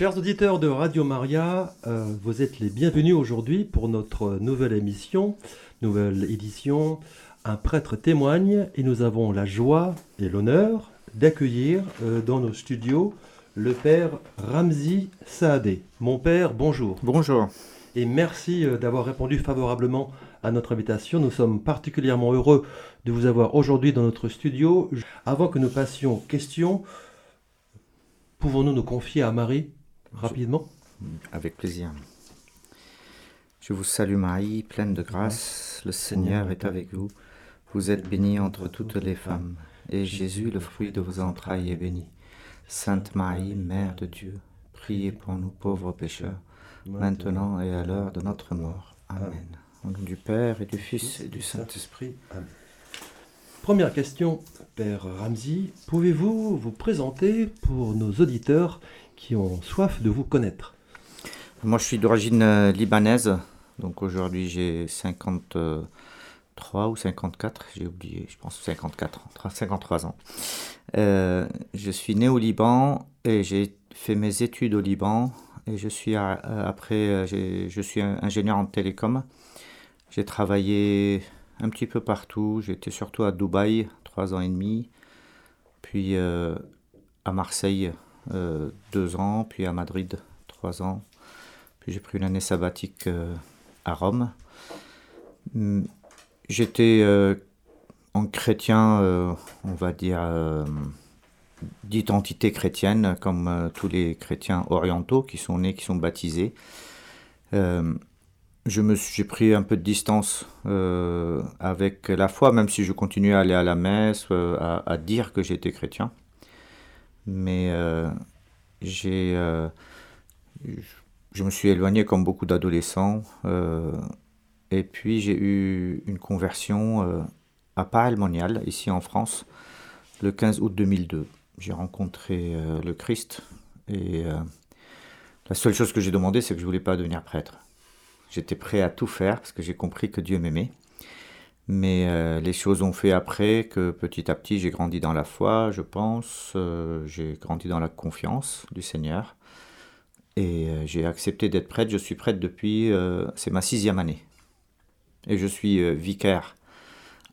Chers auditeurs de Radio Maria, euh, vous êtes les bienvenus aujourd'hui pour notre nouvelle émission, nouvelle édition. Un prêtre témoigne et nous avons la joie et l'honneur d'accueillir euh, dans nos studios le père Ramzi Saadé. Mon père, bonjour. Bonjour. Et merci euh, d'avoir répondu favorablement à notre invitation. Nous sommes particulièrement heureux de vous avoir aujourd'hui dans notre studio. Avant que nous passions aux questions, pouvons-nous nous confier à Marie? Rapidement Avec plaisir. Je vous salue Marie, pleine de grâce, le Seigneur est avec vous. Vous êtes bénie entre toutes les femmes, et Jésus, le fruit de vos entrailles, est béni. Sainte Marie, Mère de Dieu, priez pour nous pauvres pécheurs, maintenant et à l'heure de notre mort. Amen. Au nom du Père et du Fils et du Saint-Esprit. Amen. Première question, Père Ramzi, pouvez-vous vous présenter pour nos auditeurs qui ont soif de vous connaître Moi, je suis d'origine euh, libanaise, donc aujourd'hui j'ai 53 ou 54, j'ai oublié, je pense 54 53 ans. Euh, je suis né au Liban et j'ai fait mes études au Liban et je suis euh, après je suis ingénieur en télécom. J'ai travaillé un petit peu partout. J'étais surtout à Dubaï, trois ans et demi, puis à Marseille, euh, deux ans, puis à Madrid trois ans, puis j'ai pris une année sabbatique euh, à Rome. Hmm, j'étais euh, en chrétien, on va dire, d'identité chrétienne, comme tous les chrétiens orientaux qui sont nés, qui sont baptisés. j'ai pris un peu de distance avec la foi, même si je continuais à aller à la messe, à, dire que j'étais chrétien mais euh, j'ai, euh, je me suis éloigné comme beaucoup d'adolescents. Euh, et puis j'ai eu une conversion à Paray-le-Monial, ici en France, le 15 août 2002. J'ai rencontré le Christ et la seule chose que j'ai demandé, c'est que je voulais pas devenir prêtre. J'étais prêt à tout faire parce que j'ai compris que Dieu m'aimait. Mais euh, les choses ont fait après que petit à petit j'ai grandi dans la foi, je pense, euh, j'ai grandi dans la confiance du Seigneur et euh, j'ai accepté d'être prêtre. Je suis prêtre depuis, c'est ma sixième année. Et je suis vicaire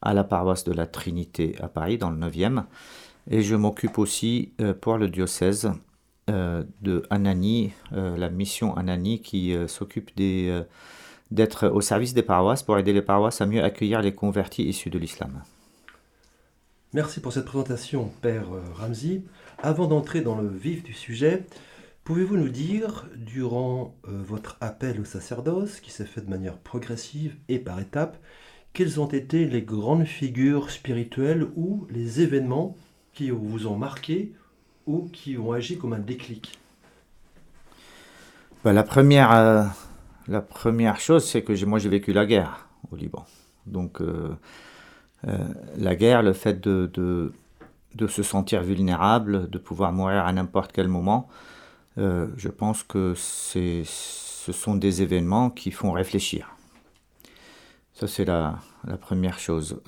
à la paroisse de la Trinité à Paris, dans le 9e. Et je m'occupe aussi pour le diocèse de Anani, la mission Anani qui s'occupe des d'être au service des paroisses pour aider les paroisses à mieux accueillir les convertis issus de l'islam. Merci pour cette présentation, Père Ramzi. Avant d'entrer dans le vif du sujet, pouvez-vous nous dire, durant euh, votre appel au sacerdoce, qui s'est fait de manière progressive et par étapes, quelles ont été les grandes figures spirituelles ou les événements qui vous ont marqué ou qui ont agi comme un déclic? Bah, La première, euh, la première chose, c'est que moi j'ai vécu la guerre au Liban. Donc euh, euh, la guerre, le fait de, se sentir vulnérable, de pouvoir mourir à n'importe quel moment, euh, je pense que ce sont des événements qui font réfléchir. Ça c'est la, la, première chose.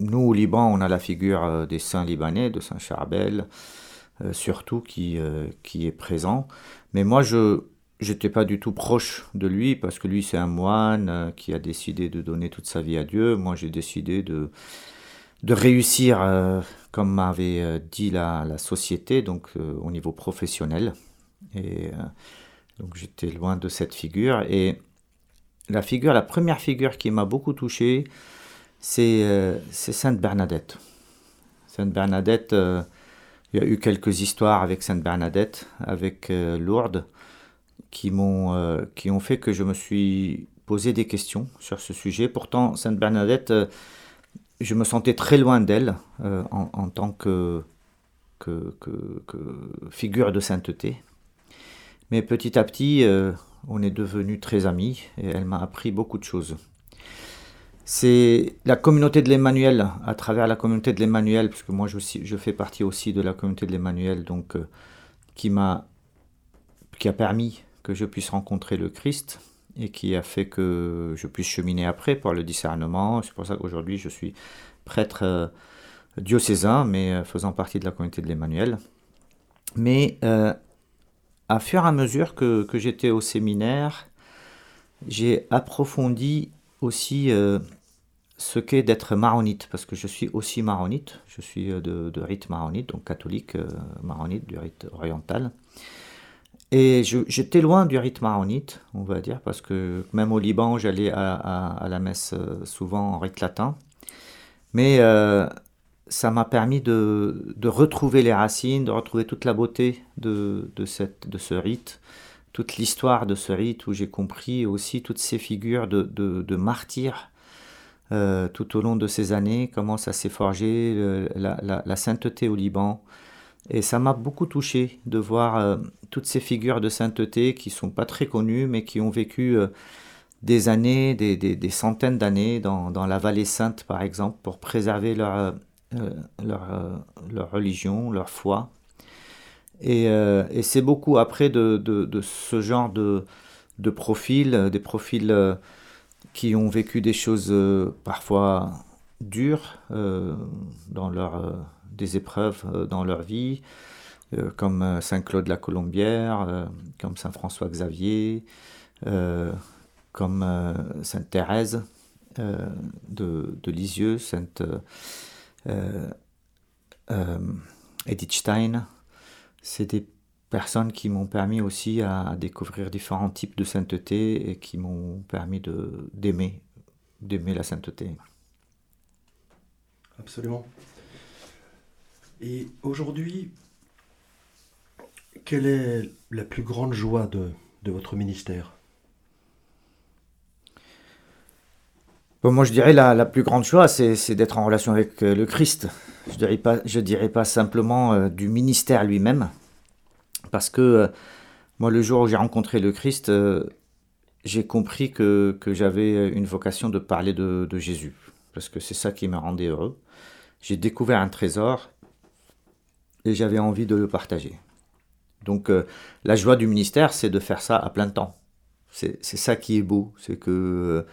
nous au Liban, on a la figure des saints libanais, de Saint Charbel, surtout qui est présent. Mais moi je J'étais pas du tout proche de lui parce que lui c'est un moine euh, qui a décidé de donner toute sa vie à Dieu. Moi j'ai décidé de, de réussir euh, comme m'avait euh, dit la, la, société, donc au niveau professionnel. Et donc j'étais loin de cette figure. Et la figure, la première figure qui m'a beaucoup touché, c'est Sainte Bernadette. Sainte Bernadette, il y a eu quelques histoires avec Sainte Bernadette, avec Lourdes qui m'ont euh, qui ont fait que je me suis posé des questions sur ce sujet. Pourtant, Sainte Bernadette, euh, je me sentais très loin d'elle euh, en, tant que, que, figure de sainteté. Mais petit à petit, on est devenus très amis et elle m'a appris beaucoup de choses. C'est la communauté de l'Emmanuel, à travers la communauté de l'Emmanuel, parce que moi je, je, fais partie aussi de la communauté de l'Emmanuel, donc qui m'a qui a permis que je puisse rencontrer le Christ et qui a fait que je puisse cheminer après pour le discernement. C'est pour ça qu'aujourd'hui je suis prêtre euh, diocésain, mais euh, faisant partie de la communauté de l'Emmanuel. Mais euh, à fur et à mesure que, j'étais au séminaire, j'ai approfondi aussi ce qu'est d'être maronite, parce que je suis aussi maronite, je suis de, rite maronite, donc catholique maronite, du rite oriental. Et j'étais loin du rite maronite, on va dire, parce que même au Liban, j'allais à, la messe souvent en rite latin. Mais ça m'a permis de, retrouver les racines, de retrouver toute la beauté de ce rite, toute l'histoire de ce rite où j'ai compris aussi toutes ces figures de, martyrs euh, tout au long de ces années, comment ça s'est forgé, la, sainteté au Liban. Et ça m'a beaucoup touché de voir euh, toutes ces figures de sainteté qui sont pas très connues, mais qui ont vécu euh, des années, des, centaines d'années dans, la vallée sainte, par exemple, pour préserver leur, leur religion, leur foi. Euh, et, c'est beaucoup après de, ce genre de, de profils, euh, des profils euh, qui ont vécu des choses parfois dures dans leur, des épreuves dans leur vie, comme Saint Claude la Colombière, comme Saint François Xavier, comme Sainte Thérèse de, Lisieux, Sainte Edith Stein c'est des personnes qui m'ont permis aussi à découvrir différents types de sainteté et qui m'ont permis d'aimer, d'aimer la sainteté. Absolument. Et aujourd'hui, quelle est la plus grande joie de, votre ministère? Moi, je dirais la, la plus grande joie, c'est, d'être en relation avec euh, le Christ. Je ne dirais, pas, pas simplement euh, du ministère lui-même, parce que euh, moi, le jour où j'ai rencontré le Christ, j'ai compris que, que j'avais une vocation de parler de, de Jésus, parce que c'est ça qui me rendait heureux. J'ai découvert un trésor et j'avais envie de le partager. Donc la joie du ministère, c'est de faire ça à plein temps. C'est ça qui est beau, c'est que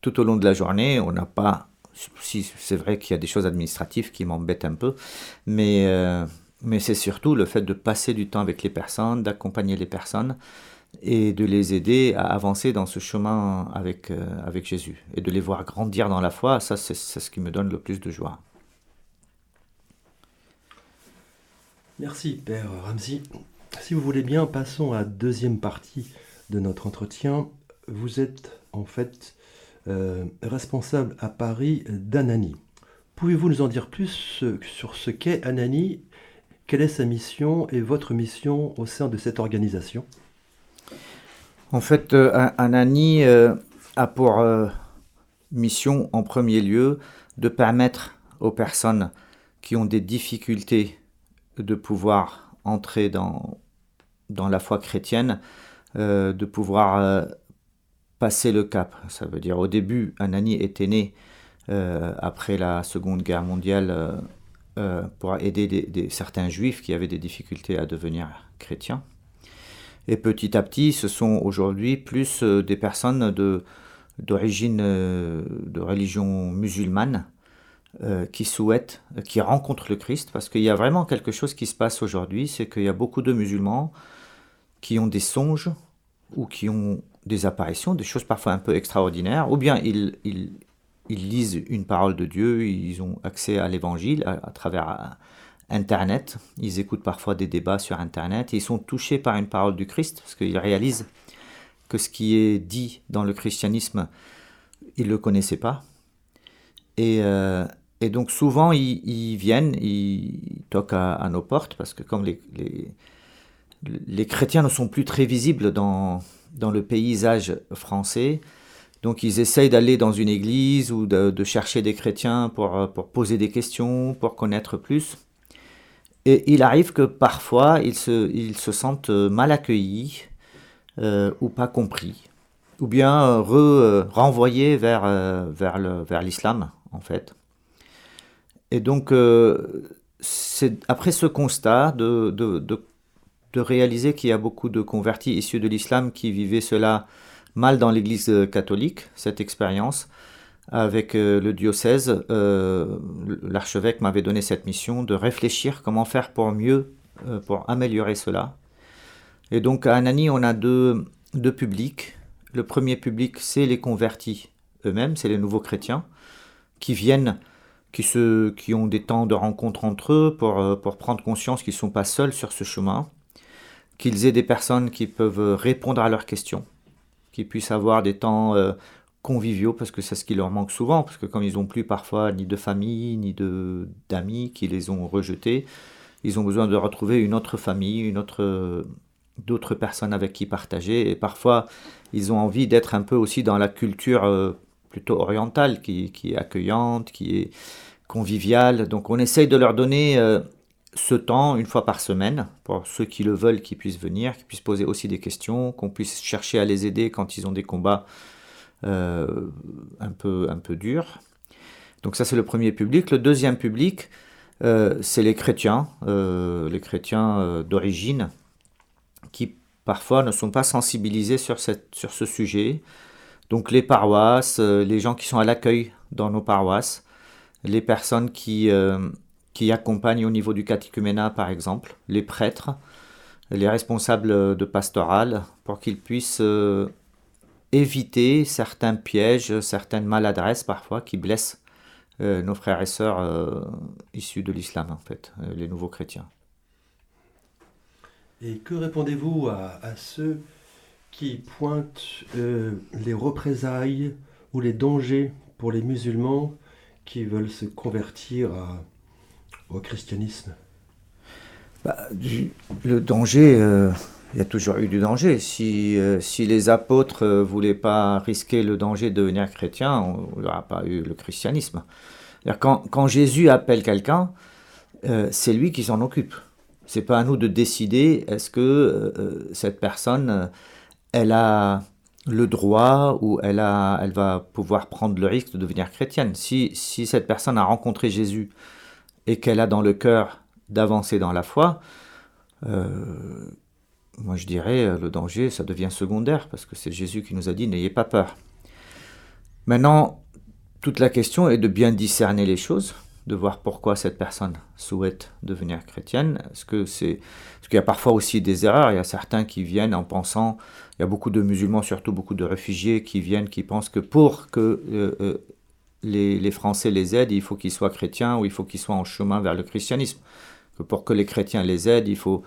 tout au long de la journée, on n'a pas si c'est vrai qu'il y a des choses administratives qui m'embêtent un peu, mais, euh, mais c'est surtout le fait de passer du temps avec les personnes, d'accompagner les personnes et de les aider à avancer dans ce chemin avec, euh, avec Jésus et de les voir grandir dans la foi, ça c'est ce qui me donne le plus de joie. Merci Père Ramsey. Si vous voulez bien, passons à la deuxième partie de notre entretien. Vous êtes en fait euh, responsable à Paris d'Anani. Pouvez-vous nous en dire plus sur ce qu'est Anani? Quelle est sa mission et votre mission au sein de cette organisation? En fait, euh, Anani euh, a pour mission en premier lieu de permettre aux personnes qui ont des difficultés de pouvoir entrer dans, la foi chrétienne, de pouvoir passer le cap. Ça veut dire au début, Anani était né euh, après la Seconde Guerre mondiale euh, euh, pour aider certains juifs qui avaient des difficultés à devenir chrétiens. Et petit à petit, ce sont aujourd'hui plus des personnes d'origine de religion musulmane qui souhaitent, qui rencontrent le Christ, parce qu'il y a vraiment quelque chose qui se passe aujourd'hui, c'est qu'il y a beaucoup de musulmans qui ont des songes ou qui ont des apparitions, des choses parfois un peu extraordinaires, ou bien ils, lisent une parole de Dieu, ils ont accès à l'évangile à, travers euh, Internet, ils écoutent parfois des débats sur Internet, et ils sont touchés par une parole du Christ, parce qu'ils réalisent que ce qui est dit dans le christianisme, ils ne le connaissaient pas. Et, euh, et donc souvent, ils, viennent, ils toquent à, nos portes, parce que comme les, les, les chrétiens ne sont plus très visibles dans, dans le paysage français. Donc ils essayent d'aller dans une église ou de, chercher des chrétiens pour, pour, poser des questions, pour connaître plus. Et il arrive que parfois ils se, ils se sentent mal accueillis euh, ou pas compris, ou bien re, renvoyés vers, euh, vers l'islam en fait. Et donc euh, c'est après ce constat de, de, de réaliser qu'il y a beaucoup de convertis issus de l'islam qui vivaient cela mal dans l'Église catholique, cette expérience. Avec euh, le diocèse, euh, l'archevêque m'avait donné cette mission de réfléchir comment faire pour mieux, euh, pour améliorer cela. Et donc à Anani, on a deux, deux publics. Le premier public, c'est les convertis eux-mêmes, c'est les nouveaux chrétiens qui viennent, qui, se, qui ont des temps de rencontre entre eux pour, euh, pour prendre conscience qu'ils ne sont pas seuls sur ce chemin, qu'ils aient des personnes qui peuvent répondre à leurs questions, qu'ils puissent avoir des temps euh, conviviaux, parce que c'est ce qui leur manque souvent, parce que comme ils n'ont plus parfois ni de famille, ni de, d'amis qui les ont rejetés, ils ont besoin de retrouver une autre famille, une autre, d'autres personnes avec qui partager, et parfois ils ont envie d'être un peu aussi dans la culture euh, plutôt orientale, qui, est accueillante, qui est conviviale. Donc on essaye de leur donner euh, ce temps une fois par semaine, pour ceux qui le veulent, qui puissent venir, qui puissent poser aussi des questions, qu'on puisse chercher à les aider quand ils ont des combats euh, un, peu, un peu durs. Donc ça c'est le premier public. Le deuxième public, euh, c'est les chrétiens, les chrétiens d'origine, qui parfois ne sont pas sensibilisés sur, cette, sur ce sujet. Donc les paroisses, euh, les gens qui sont à l'accueil dans nos paroisses, les personnes qui, euh, qui accompagnent au niveau du catéchuménat par exemple, les prêtres, les responsables de pastoral, pour qu'ils puissent euh, éviter certains pièges, certaines maladresses parfois qui blessent nos frères et sœurs issus de l'islam en fait, les nouveaux chrétiens. Et que répondez-vous à, ceux qui pointent euh, les représailles ou les dangers pour les musulmans qui veulent se convertir au christianisme bah, Le danger, euh, il y a toujours eu du danger. Si, euh, si les apôtres ne voulaient pas risquer le danger de devenir chrétien, il n'y aura pas eu le christianisme. Quand, quand Jésus appelle quelqu'un, c'est lui qui s'en occupe. C'est pas à nous de décider est-ce que cette personne, elle a le droit ou elle, a, elle va pouvoir prendre le risque de devenir chrétienne. Si, si cette personne a rencontré Jésus et qu'elle a dans le cœur d'avancer dans la foi, moi je dirais le danger, ça devient secondaire parce que c'est Jésus qui nous a dit n'ayez pas peur. Maintenant, toute la question est de bien discerner les choses de voir pourquoi cette personne souhaite devenir chrétienne. Est-ce que c'est, parce qu'il y a parfois aussi des erreurs. Il y a certains qui viennent en pensant, il y a beaucoup de musulmans, surtout beaucoup de réfugiés qui viennent, qui pensent que pour que euh, euh, les, Français les aident, il faut qu'ils soient chrétiens ou il faut qu'ils soient en chemin vers le christianisme. Que pour que les chrétiens les aident, il faut,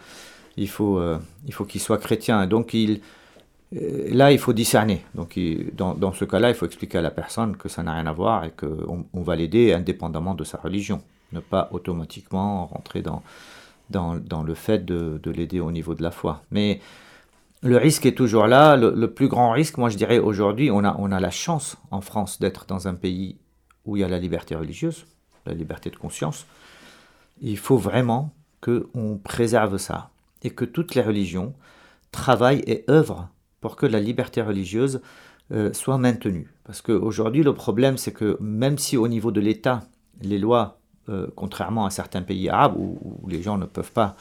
euh, qu'ils soient chrétiens. Donc là, il faut discerner. Donc, dans, ce cas-là, il faut expliquer à la personne que ça n'a rien à voir et qu'on on va l'aider indépendamment de sa religion. Ne pas automatiquement rentrer dans, dans, le fait de, l'aider au niveau de la foi. Mais le risque est toujours là. Le, plus grand risque, moi je dirais aujourd'hui, on a, on a la chance en France d'être dans un pays où il y a la liberté religieuse, la liberté de conscience. Il faut vraiment qu'on préserve ça et que toutes les religions travaillent et œuvrent pour que la liberté religieuse euh, soit maintenue. Parce qu'aujourd'hui, le problème, c'est que même si au niveau de l'État, les lois, euh, contrairement à certains pays arabes où, les gens ne peuvent pas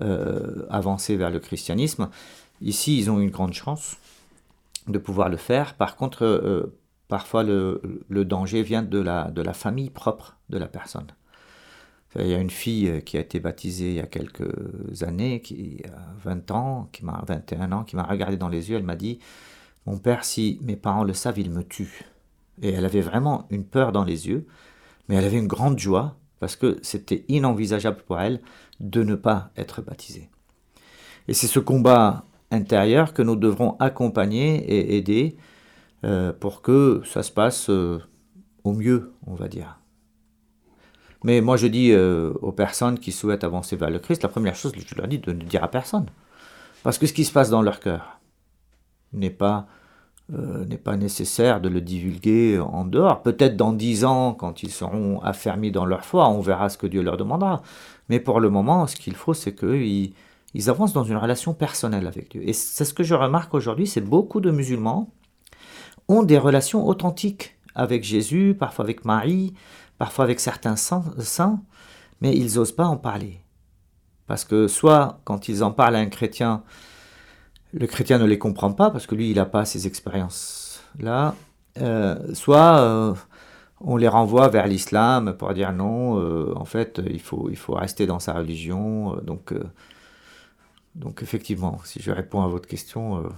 euh, avancer vers le christianisme, ici, ils ont une grande chance de pouvoir le faire. Par contre, parfois, le, le, danger vient de la, de la famille propre de la personne. Il y a une fille qui a été baptisée il y a quelques années, qui a 20 ans, qui m'a 21 ans, qui m'a regardé dans les yeux, elle m'a dit "Mon père, si mes parents le savent, ils me tuent." Et elle avait vraiment une peur dans les yeux, mais elle avait une grande joie parce que c'était inenvisageable pour elle de ne pas être baptisée. Et c'est ce combat intérieur que nous devrons accompagner et aider euh, pour que ça se passe euh, au mieux, on va dire. Mais moi, je dis euh, aux personnes qui souhaitent avancer vers le Christ, la première chose, je leur dis de ne dire à personne. Parce que ce qui se passe dans leur cœur n'est pas, n'est pas nécessaire de le divulguer en dehors. Peut-être dans dix ans, quand ils seront affermis dans leur foi, on verra ce que Dieu leur demandera. Mais pour le moment, ce qu'il faut, c'est qu'ils ils avancent dans une relation personnelle avec Dieu. Et c'est ce que je remarque aujourd'hui, c'est beaucoup de musulmans ont des relations authentiques avec Jésus, parfois avec Marie, parfois avec certains saints, mais ils n'osent pas en parler. Parce que soit quand ils en parlent à un chrétien, le chrétien ne les comprend pas parce que lui, il n'a pas ces expériences-là, euh, soit euh, on les renvoie vers l'islam pour dire non, euh, en fait, il faut, il faut rester dans sa religion. donc, Donc effectivement, si je réponds à votre question, euh,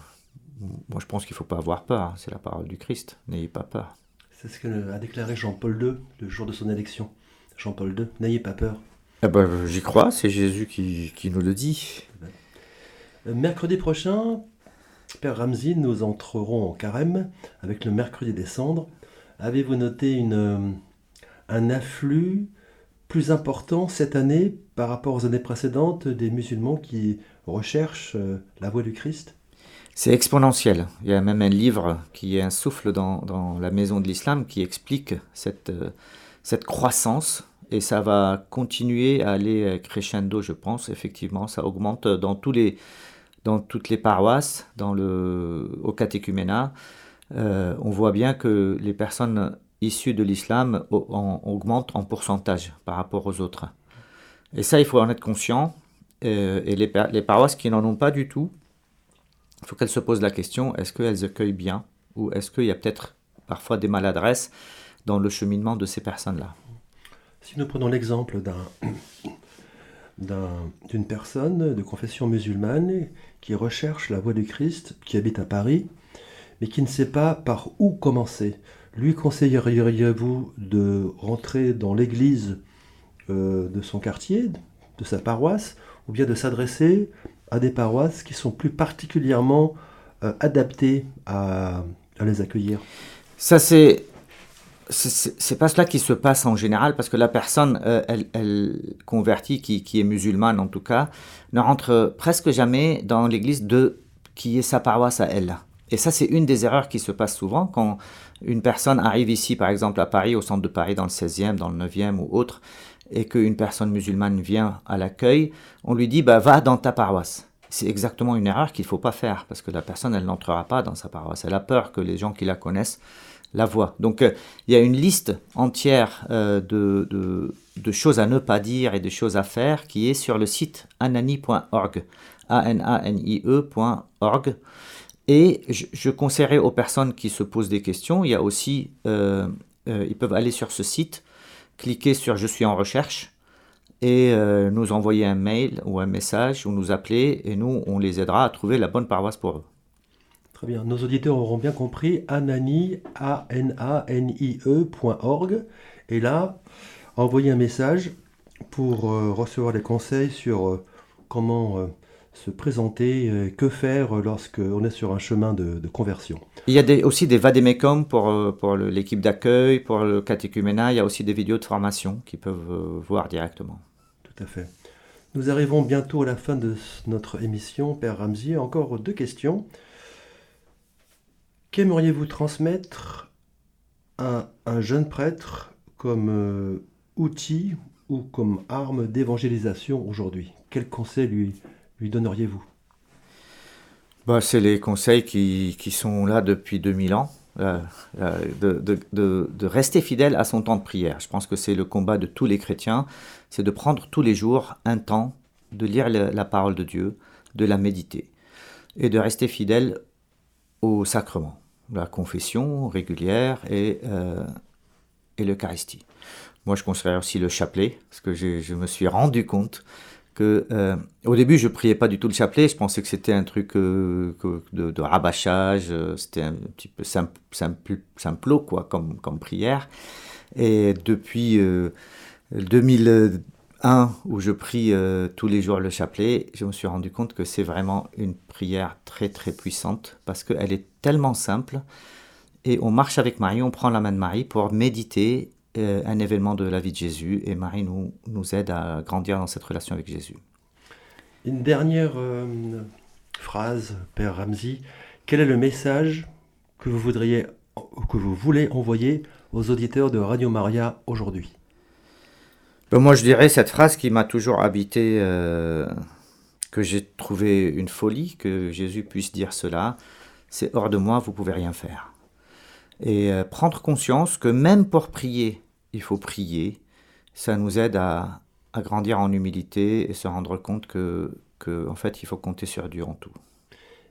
moi je pense qu'il ne faut pas avoir peur. Hein. C'est la parole du Christ. N'ayez pas peur. C'est ce qu'a déclaré Jean-Paul II le jour de son élection. Jean-Paul II, n'ayez pas peur. Eh ben, J'y crois, c'est Jésus qui, qui, nous le dit. Euh, mercredi prochain, Père Ramsey, nous entrerons en carême avec le mercredi des cendres. Avez-vous noté une, euh, un afflux plus important cette année par rapport aux années précédentes des musulmans qui recherchent euh, la voie du Christ? C'est exponentiel. Il y a même un livre qui est un souffle dans, la maison de l'islam qui explique cette, euh, cette croissance et ça va continuer à aller crescendo, je pense. Effectivement, ça augmente dans, tous les, dans toutes les paroisses, dans le, au catéchuménat. Euh, on voit bien que les personnes issues de l'islam augmentent en pourcentage par rapport aux autres. Et ça, il faut en être conscient. Euh, et les, paroisses qui n'en ont pas du tout, il faut qu'elles se posent la question, est-ce qu'elles accueillent bien Ou est-ce qu'il y a peut-être parfois des maladresses dans le cheminement de ces personnes-là? Si nous prenons l'exemple d'une personne de confession musulmane qui recherche la voie du Christ, qui habite à Paris, mais qui ne sait pas par où commencer. Lui conseilleriez-vous de rentrer dans l'église euh, de son quartier, de sa paroisse, ou bien de s'adresser à des paroisses qui sont plus particulièrement euh, adaptées à, les accueillir? Ça, c'est c'est pas cela qui se passe en général, parce que la personne, euh, elle, elle, convertie, qui, qui, est musulmane en tout cas, ne rentre presque jamais dans l'église de qui est sa paroisse à elle. Et ça, c'est une des erreurs qui se passe souvent quand une personne arrive ici, par exemple à Paris, au centre de Paris, dans le 16e, dans le 9e ou autre, et qu'une personne musulmane vient à l'accueil, on lui dit bah, va dans ta paroisse. C'est exactement une erreur qu'il ne faut pas faire, parce que la personne, elle n'entrera pas dans sa paroisse. Elle a peur que les gens qui la connaissent la voient. Donc, euh, il y a une liste entière euh, de, de, choses à ne pas dire et de choses à faire qui est sur le site anani.org. A-N-A-N-I-E.org. Et je, conseillerais aux personnes qui se posent des questions, il y a aussi, euh, euh, ils peuvent aller sur ce site, cliquer sur Je suis en recherche et euh, nous envoyer un mail ou un message ou nous appeler et nous, on les aidera à trouver la bonne paroisse pour eux. Très bien. Nos auditeurs auront bien compris anani, a n a n i -E et là, envoyer un message pour recevoir des conseils sur comment se présenter, euh, que faire lorsqu'on est sur un chemin de, conversion. Il y a des, aussi des vademecum pour, euh, pour l'équipe d'accueil, pour le catéchuménat, il y a aussi des vidéos de formation qu'ils peuvent euh, voir directement. Tout à fait. Nous arrivons bientôt à la fin de notre émission, Père Ramsey. Encore deux questions. Qu'aimeriez-vous transmettre à un jeune prêtre comme outil ou comme arme d'évangélisation aujourd'hui? Quel conseil lui, lui donneriez-vous? Bah, C'est les conseils qui, qui, sont là depuis 2000 ans. Euh, euh, de, de, rester fidèle à son temps de prière. Je pense que c'est le combat de tous les chrétiens, c'est de prendre tous les jours un temps de lire la, parole de Dieu, de la méditer et de rester fidèle au sacrement, la confession régulière et, euh, et l'Eucharistie. Moi, je conseillerais aussi le chapelet, parce que je, je me suis rendu compte que euh, au début je priais pas du tout le chapelet, je pensais que c'était un truc euh, de, rabâchage, euh, c'était un petit peu simple, simple, quoi comme, comme prière. Et depuis 2001 où je prie tous les jours le chapelet, je me suis rendu compte que c'est vraiment une prière très très puissante parce qu'elle est tellement simple et on marche avec Marie, on prend la main de Marie pour méditer un événement de la vie de Jésus et Marie nous, nous aide à grandir dans cette relation avec Jésus. Une dernière euh, phrase, Père Ramsey. Quel est le message que vous voudriez, que vous voulez envoyer aux auditeurs de Radio Maria aujourd'hui? Ben Moi, je dirais cette phrase qui m'a toujours habité, euh, que j'ai trouvé une folie, que Jésus puisse dire cela. C'est hors de moi, vous pouvez rien faire et euh, prendre conscience que même pour prier, il faut prier. Ça nous aide à, grandir en humilité et se rendre compte que, que, en fait, il faut compter sur Dieu en tout.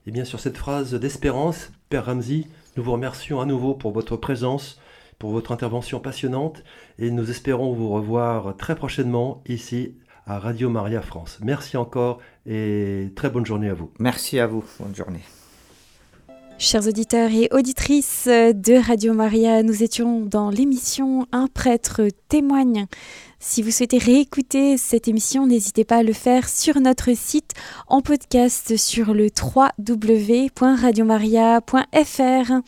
Et bien sur cette phrase d'espérance, Père Ramsey, nous vous remercions à nouveau pour votre présence, pour votre intervention passionnante et nous espérons vous revoir très prochainement ici à Radio Maria France. Merci encore et très bonne journée à vous. Merci à vous. Bonne journée. Chers auditeurs et de Radio Maria, nous étions dans l'émission Un prêtre témoigne. Si vous souhaitez réécouter cette émission, n'hésitez pas à le faire sur notre site en podcast sur le www.radiomaria.fr.